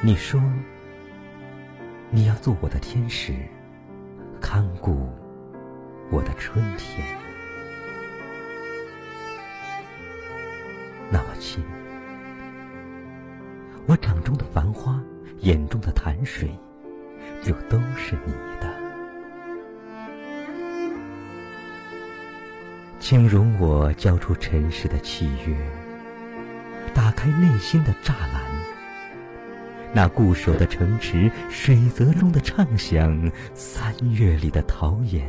你说你要做我的天使，看顾我的春天。那么亲，我掌中的繁花，眼中的潭水，就都是你的。请容我交出尘世的契约，打开内心的栅栏。那固守的城池，水泽中的畅想，三月里的桃源，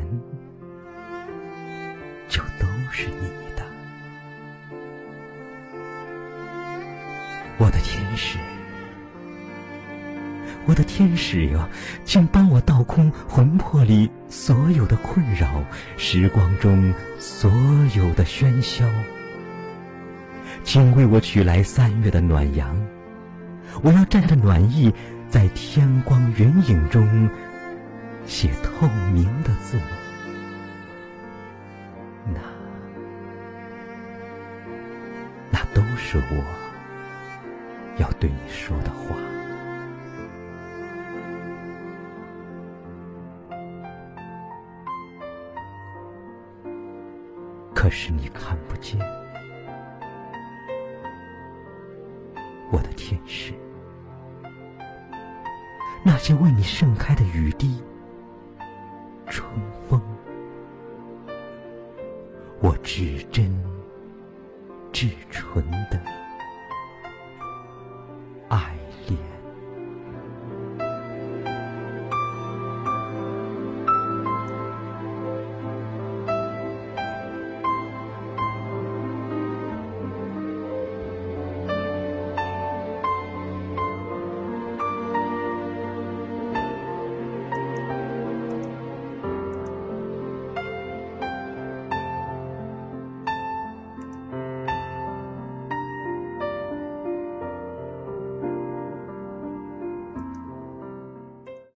就都是你的，我的天使，我的天使呀，请帮我倒空魂魄里所有的困扰，时光中所有的喧嚣，请为我取来三月的暖阳。我要蘸着暖意，在天光云影中写透明的字。那，那都是我要对你说的话。可是你看不见，我的天使。那些为你盛开的雨滴，春风，我至真至纯的。